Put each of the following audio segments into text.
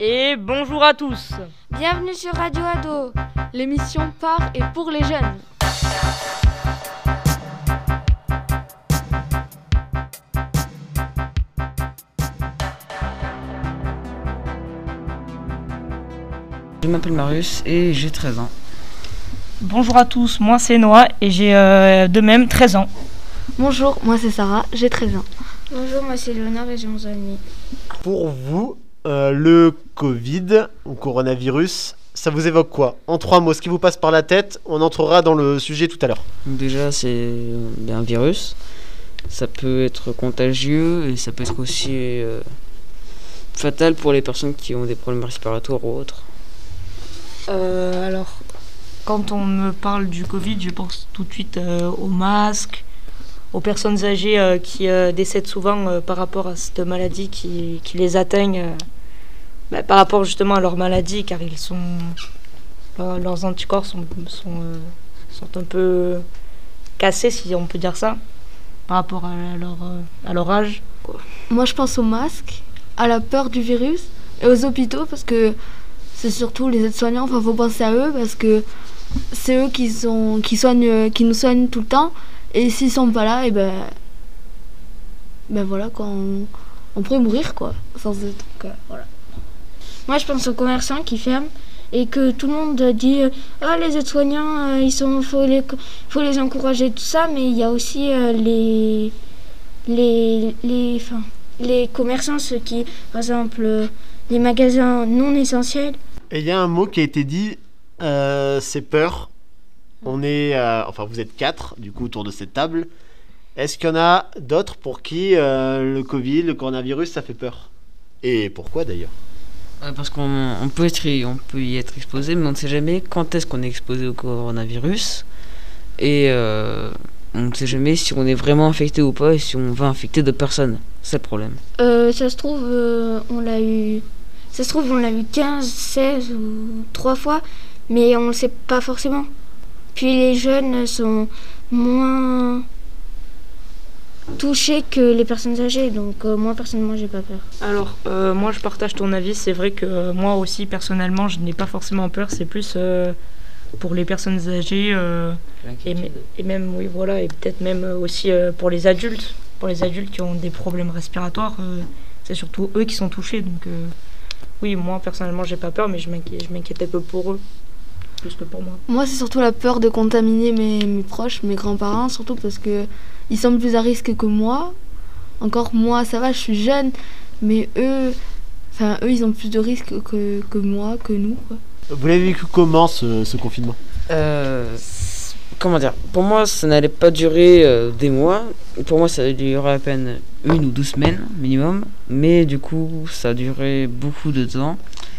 et bonjour à tous. Bienvenue sur Radio Ado, l'émission par et pour les jeunes. Je m'appelle Marius et j'ai 13 ans. Bonjour à tous, moi c'est Noah et j'ai euh, de même 13 ans. Bonjour, moi c'est Sarah, j'ai 13 ans. Bonjour, moi c'est Léonard et j'ai 11 ans et demi. Pour vous, euh, le Covid ou coronavirus, ça vous évoque quoi? En trois mots, ce qui vous passe par la tête, on entrera dans le sujet tout à l'heure. Déjà, c'est euh, un virus. Ça peut être contagieux et ça peut être aussi euh, fatal pour les personnes qui ont des problèmes respiratoires ou autres. Euh, alors, quand on me parle du Covid, je pense tout de suite euh, aux masques, aux personnes âgées euh, qui euh, décèdent souvent euh, par rapport à cette maladie qui, qui les atteignent, euh, bah, par rapport justement à leur maladie, car ils sont, leur- leurs anticorps sont, sont, euh, sont un peu cassés, si on peut dire ça, par rapport à leur, euh, à leur âge. Moi je pense aux masques, à la peur du virus et aux hôpitaux parce que c'est surtout les aides-soignants, enfin faut penser à eux parce que c'est eux qui, sont, qui, soignent, qui nous soignent tout le temps et s'ils sont pas là, et ben, ben voilà quoi, on, on pourrait mourir quoi, sans eux. Donc, euh, voilà. Moi je pense aux commerçants qui ferment et que tout le monde dit euh, Ah, les aides-soignants, euh, sont, faut les, faut les encourager, tout ça, mais il y a aussi euh, les, les, les, enfin, les commerçants, ceux qui, par exemple, les magasins non essentiels. Et il y a un mot qui a été dit, c'est peur. On est, enfin vous êtes quatre du coup autour de cette table. Est-ce qu'il y en a d'autres pour qui le Covid, le coronavirus, ça fait peur? Et pourquoi d'ailleurs? Parce qu'on on peut, peut y être exposé, mais on ne sait jamais quand est-ce qu'on est exposé au coronavirus. Et euh, on ne sait jamais si on est vraiment infecté ou pas et si on va infecter d'autres personnes. C'est le problème. Euh, ça se trouve, euh, on l'a eu. Ça se trouve, on l'a eu 15, 16 ou 3 fois, mais on ne le sait pas forcément. Puis les jeunes sont moins touchés que les personnes âgées, donc euh, moi personnellement, j'ai pas peur. Alors, euh, moi, je partage ton avis. C'est vrai que euh, moi aussi, personnellement, je n'ai pas forcément peur. C'est plus euh, pour les personnes âgées euh, et, mê- et même, oui, voilà, et peut-être même aussi euh, pour les adultes. Pour les adultes qui ont des problèmes respiratoires, euh, c'est surtout eux qui sont touchés. Donc, euh, oui, moi, personnellement, j'ai pas peur, mais je m'inquiète, je m'inquiète un peu pour eux, plus que pour moi. Moi, c'est surtout la peur de contaminer mes, mes proches, mes grands-parents, surtout parce que ils sont plus à risque que moi. Encore moi, ça va, je suis jeune, mais eux, enfin eux, ils ont plus de risques que, que moi, que nous. Quoi. Vous l'avez vécu comment ce, ce confinement? Euh, comment dire? Pour moi, ça n'allait pas durer euh, des mois. Pour moi, ça a duré à peine une ou deux semaines minimum. Mais du coup, ça a duré beaucoup de temps.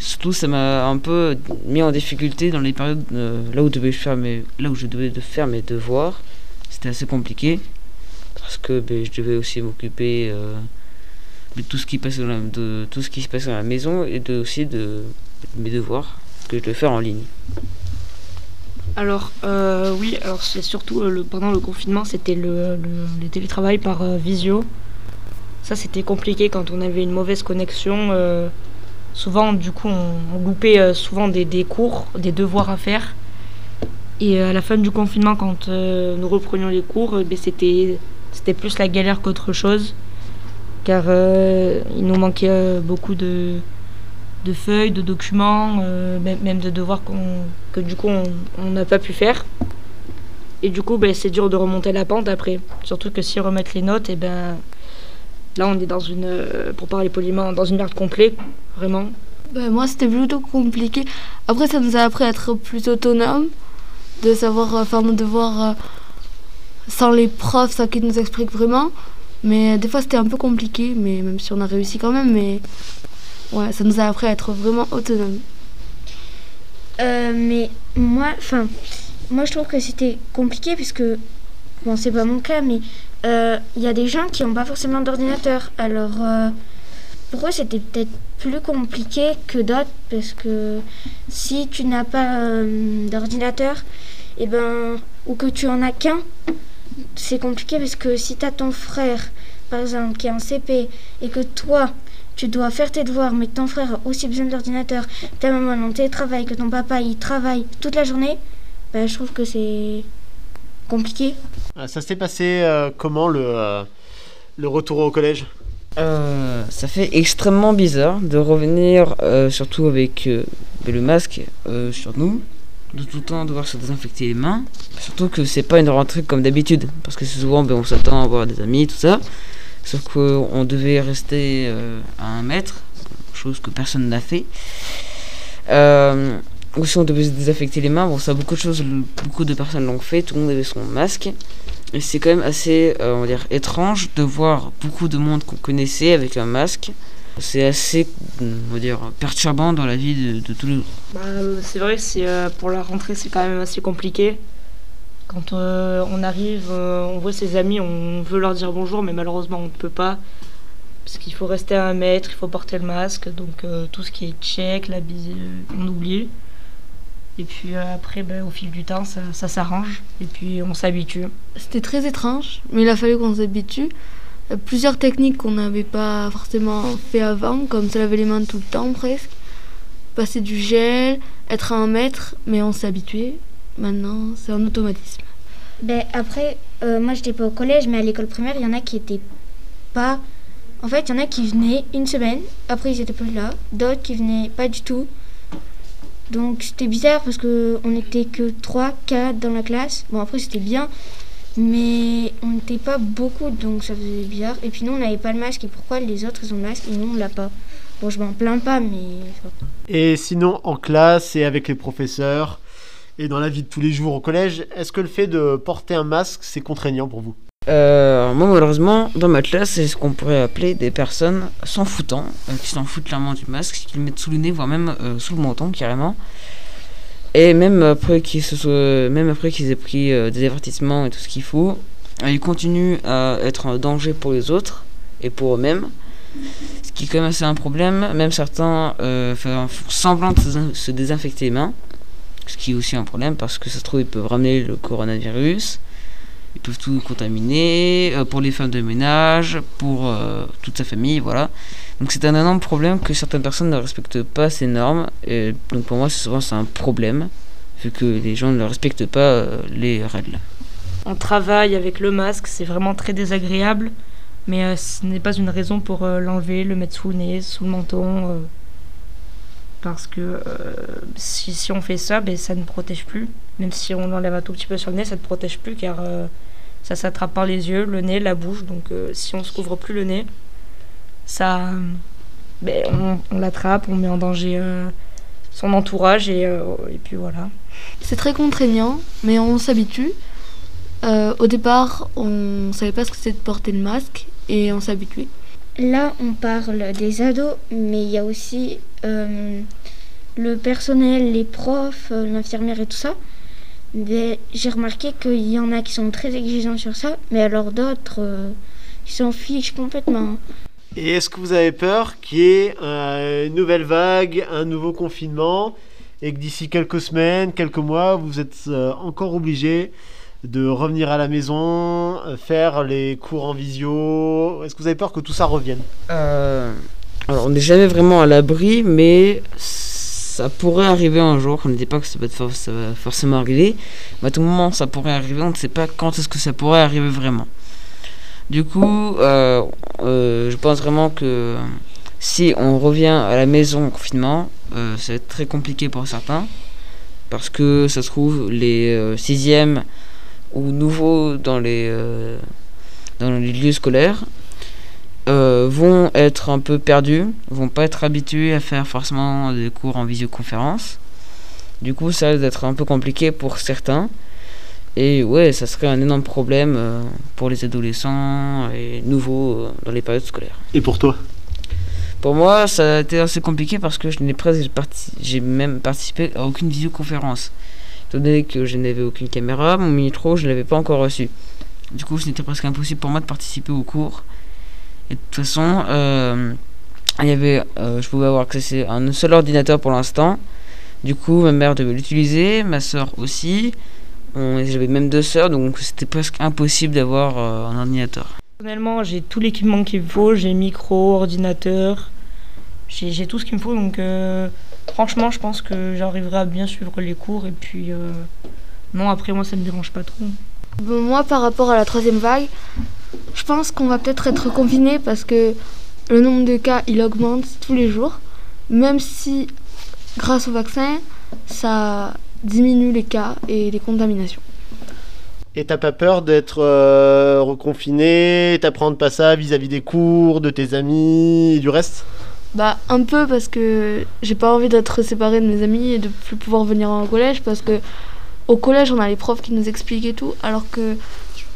Surtout, ça m'a un peu mis en difficulté dans les périodes euh, là, où je devais faire mes, là où je devais de faire mes devoirs. C'était assez compliqué. Parce que ben, je devais aussi m'occuper euh, de, tout ce qui passe dans la- de tout ce qui se passe à la maison et de, aussi de, mes devoirs que je devais faire en ligne. Alors euh, oui, alors c'est surtout pendant le confinement, c'était le, le, télétravail par visio. Ça c'était compliqué quand on avait une mauvaise connexion. Souvent du coup on, loupait euh, souvent des, des cours, des devoirs à faire. Et euh, à la fin du confinement, quand euh, nous reprenions les cours, ben, c'était plus la galère qu'autre chose, car il nous manquait beaucoup de feuilles, de documents, même, de devoirs qu'on, que du coup on n'a pas pu faire. Et du coup, ben, c'est dur de remonter la pente après. Surtout que si remettre les notes, et ben là on est dans une, euh, pour parler poliment, dans une merde complète, vraiment. Ben, moi, c'était plutôt compliqué. Après, ça nous a appris à être plus autonome, de savoir euh, faire nos devoirs euh, sans les profs, sans qu'ils nous expliquent vraiment. Mais des fois, c'était un peu compliqué, mais même si on a réussi quand même, mais ouais, ça nous a appris à être vraiment autonome. Euh, mais moi, enfin, moi je trouve que c'était compliqué parce que, bon, c'est pas mon cas, mais euh, il y a des gens qui n'ont pas forcément d'ordinateur. Alors, euh, pour eux, c'était peut-être plus compliqué que d'autres parce que si tu n'as pas euh, d'ordinateur, et ben, ou que tu en as qu'un, c'est compliqué parce que si tu as ton frère, par exemple, qui est en CP et que toi, tu dois faire tes devoirs, mais ton frère a aussi besoin d'ordinateur, ta maman est en télétravail, que ton papa il travaille toute la journée, ben, je trouve que c'est compliqué. Ah, Ça s'est passé euh, comment le, euh, le retour au collège? Euh, ça fait extrêmement bizarre de revenir, euh, surtout avec euh, le masque euh, sur nous, de tout le temps devoir se désinfecter les mains. Surtout que c'est pas une rentrée comme d'habitude, parce que souvent ben, on s'attend à voir des amis, tout ça. Sauf qu'on devait rester euh, à un mètre, chose que personne n'a fait. Euh, aussi, on devait se désinfecter les mains. Bon, ça, beaucoup de choses, beaucoup de personnes l'ont fait. Tout le monde avait son masque. Et c'est quand même assez, euh, on va dire, étrange de voir beaucoup de monde qu'on connaissait avec un masque. C'est assez, on va dire, perturbant dans la vie de, de tous les jours. Bah, c'est vrai, c'est euh, pour la rentrée, c'est quand même assez compliqué. Quand euh, on arrive, on voit ses amis, on veut leur dire bonjour, mais malheureusement on ne peut pas. Parce qu'il faut rester à un mètre, il faut porter le masque, donc tout ce qui est check, la bise, on oublie. Et puis euh, après, ben, au fil du temps, ça, ça s'arrange, et puis on s'habitue. C'était très étrange, mais il a fallu qu'on s'habitue. Il y a plusieurs techniques qu'on n'avait pas forcément fait avant, comme se laver les mains tout le temps presque, passer du gel, être à un mètre, mais on s'est habitué. Maintenant, c'est un automatisme. Ben, après, euh, moi j'étais pas au collège, mais à l'école primaire, il y en a qui étaient pas. En fait, il y en a qui venaient une semaine, après ils étaient plus là, d'autres qui venaient pas du tout. Donc c'était bizarre parce que on n'était que 3, 4 dans la classe. Bon, après c'était bien, mais on n'était pas beaucoup, donc ça faisait bizarre. Et puis nous, on n'avait pas le masque, et pourquoi les autres ils ont le masque et nous on l'a pas? Bon, je m'en plains pas, mais. Et sinon, en classe et avec les professeurs et dans la vie de tous les jours au collège, est-ce que le fait de porter un masque, c'est contraignant pour vous? Euh, moi, malheureusement, dans ma classe, c'est ce qu'on pourrait appeler des personnes s'en foutant, euh, qui s'en foutent clairement du masque, qui le mettent sous le nez, voire même euh, sous le menton, carrément. Et même après qu'ils se même après qu'ils aient pris euh, des avertissements et tout ce qu'il faut, ils continuent à être un danger pour les autres et pour eux-mêmes. Ce qui est quand même assez un problème. Même certains font semblant de se désinfecter les mains. Ce qui est aussi un problème parce que ça se trouve, ils peuvent ramener le coronavirus. Ils peuvent tout contaminer euh, pour les femmes de ménage, pour euh, toute sa famille, voilà. Donc c'est un énorme problème que certaines personnes ne respectent pas ces normes. Donc pour moi, c'est souvent c'est un problème vu que les gens ne respectent pas euh, les règles. On travaille avec le masque, c'est vraiment très désagréable, mais ce n'est pas une raison pour l'enlever, le mettre sous le nez, sous le menton. parce que si, si on fait ça, ben, ça ne protège plus. Même si on l'enlève un tout petit peu sur le nez, ça ne protège plus car euh, ça s'attrape par les yeux, le nez, la bouche. Donc euh, si on se couvre plus le nez, ça, euh, ben, on, on l'attrape, on met en danger euh, son entourage et, euh, et puis voilà. C'est très contraignant, mais on s'habitue. Euh, au départ, on savait pas ce que c'était de porter le masque et on habitué. Là, on parle des ados, mais il y a aussi euh, le personnel, les profs, l'infirmière et tout ça. Mais J'ai remarqué qu'il y en a qui sont très exigeants sur ça, mais alors d'autres, euh, ils s'en fichent complètement. Et est-ce que vous avez peur qu'il y ait euh, une nouvelle vague, un nouveau confinement, et que d'ici quelques semaines, quelques mois, vous êtes euh, encore obligé de revenir à la maison, faire les cours en visio? Est-ce que vous avez peur que tout ça revienne? Euh, alors, on n'est jamais vraiment à l'abri, mais ça pourrait arriver un jour. On ne dit pas que ça va, être va forcément arriver, mais à tout moment, ça pourrait arriver. On ne sait pas quand est-ce que ça pourrait arriver vraiment. Du coup, euh, euh, je pense vraiment que si on revient à la maison en confinement, euh, ça va être très compliqué pour certains. Parce que ça se trouve, les sixièmes ou nouveaux dans les, dans les lieux scolaires euh, vont être un peu perdus, vont pas être habitués à faire forcément des cours en visioconférence. Du coup, ça risque d'être un peu compliqué pour certains. Et ouais, ça serait un énorme problème euh, pour les adolescents et nouveaux euh, dans les périodes scolaires. Et pour toi? Pour moi, ça a été assez compliqué parce que je n'ai presque parti- j'ai même participé à aucune visioconférence. Étant donné que je n'avais aucune caméra, mon micro, je ne l'avais pas encore reçu. Du coup, c'était presque impossible pour moi de participer au cours. Et de toute façon, euh, il y avait, euh, je pouvais avoir accès à un seul ordinateur pour l'instant. Du coup, ma mère devait l'utiliser, ma soeur aussi. J'avais même deux sœurs, donc c'était presque impossible d'avoir euh, un ordinateur. Personnellement, j'ai tout l'équipement qu'il me faut. J'ai micro, ordinateur, j'ai j'ai tout ce qu'il me faut. Donc, euh, franchement, je pense que j'arriverai à bien suivre les cours. Et puis, euh, non, après, moi, ça me dérange pas trop. Bon, moi, par rapport à la troisième vague, je pense qu'on va peut-être être confiné parce que le nombre de cas, il augmente tous les jours. Même si, grâce au vaccin, ça diminue les cas et les contaminations. Et t'as pas peur d'être euh, reconfiné, t'apprendre pas ça vis-à-vis des cours, de tes amis et du reste? Bah, un peu parce que j'ai pas envie d'être séparée de mes amis et de plus pouvoir venir au collège parce que au collège, on a les profs qui nous expliquent et tout, alors que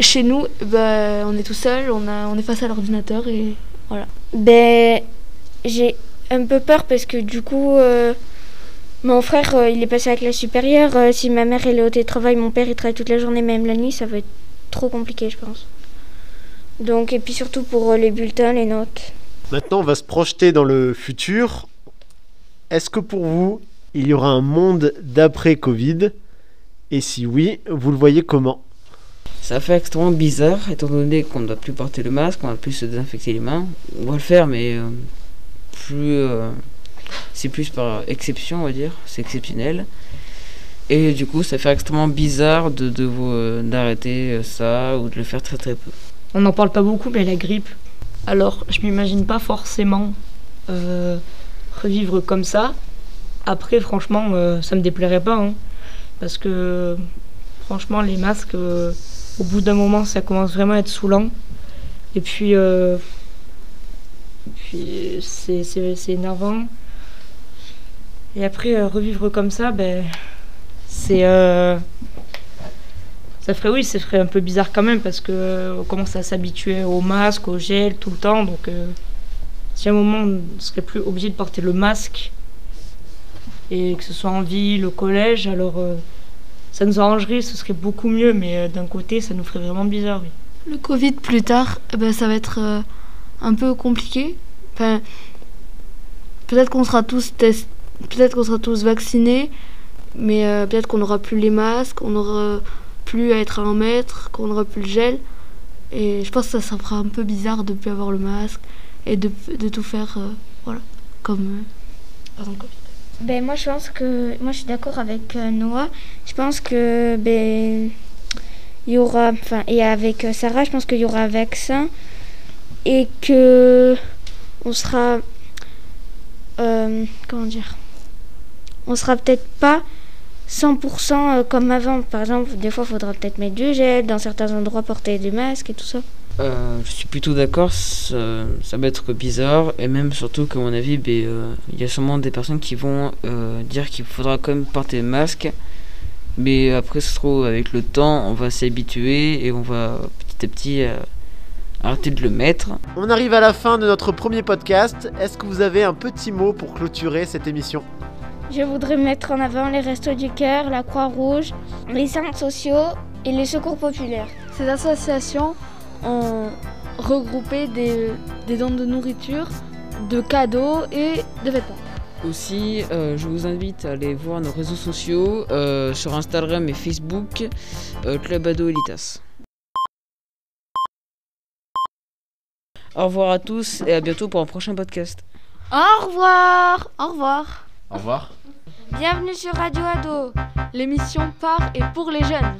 chez nous, bah, on est tout seul, on, a, on est face à l'ordinateur et Ben, j'ai un peu peur parce que du coup, euh, mon frère, euh, il est passé à la classe supérieure. Euh, si ma mère elle est au télétravail, mon père il travaille toute la journée, même la nuit, ça va être trop compliqué, je pense. Donc, et puis surtout pour euh, les bulletins, les notes. Maintenant, on va se projeter dans le futur. Est-ce que pour vous, il y aura un monde d'après Covid? Et si oui, vous le voyez comment? Ça fait extrêmement bizarre, étant donné qu'on ne doit plus porter le masque, on ne doit plus se désinfecter les mains. On va le faire, mais euh, plus, euh, c'est plus par exception, on va dire. C'est exceptionnel. Et du coup, ça fait extrêmement bizarre de, de euh, d'arrêter ça ou de le faire très très peu. On n'en parle pas beaucoup, mais la grippe. Alors, je m'imagine pas forcément revivre comme ça. Après, franchement, ça me déplairait pas. hein. parce que, franchement, les masques, au bout d'un moment, ça commence vraiment à être saoulant. Et puis, euh, c'est c'est- c'est énervant. Et après, euh, revivre comme ça, ben, c'est. euh, ça ferait, oui, ça ferait un peu bizarre quand même parce que euh, on commence à s'habituer au masque, au gel tout le temps. Donc, si à un moment on ne serait plus obligé de porter le masque et que ce soit en ville, au collège, alors ça nous arrangerait, ce serait beaucoup mieux. Mais euh, d'un côté, ça nous ferait vraiment bizarre. Le Covid plus tard, eh ben, ça va être euh, un peu compliqué. Peut-être qu'on sera tous test... peut-être qu'on sera tous vaccinés, mais euh, peut-être qu'on n'aura plus les masques, on n'aura plus à être à un mètre, qu'on n'aura plus le gel. Et je pense que ça, ça fera un peu bizarre de plus avoir le masque et de, tout faire voilà, comme avant Covid. Ben moi je pense que moi je suis d'accord avec euh, Noah. Je pense que ben il y aura enfin et avec euh, Sarah, je pense qu'il y aura un vaccin et que on sera euh, comment dire On sera peut-être pas 100% euh, comme avant. Par exemple, des fois, il faudra peut-être mettre du gel, dans certains endroits, porter des masques et tout ça. Euh, je suis plutôt d'accord, ça, ça va être bizarre, et même surtout qu'à mon avis, ben, euh, il y a sûrement des personnes qui vont euh, dire qu'il faudra quand même porter le masque, mais après, ça se trouve, avec le temps, on va s'y habituer et on va petit à petit euh, arrêter de le mettre. On arrive à la fin de notre premier podcast. Est-ce que vous avez un petit mot pour clôturer cette émission? Je voudrais mettre en avant les Restos du Cœur, la Croix-Rouge, les centres sociaux et les secours populaires. Ces associations ont regroupé des, des dons de nourriture, de cadeaux et de vêtements. Aussi, euh, je vous invite à aller voir nos réseaux sociaux euh, sur Instagram et Facebook, euh, Club Ado Elitas. Au revoir à tous et à bientôt pour un prochain podcast. Au revoir Au revoir Au revoir. Bienvenue sur Radio Ado. L'émission par et pour les jeunes.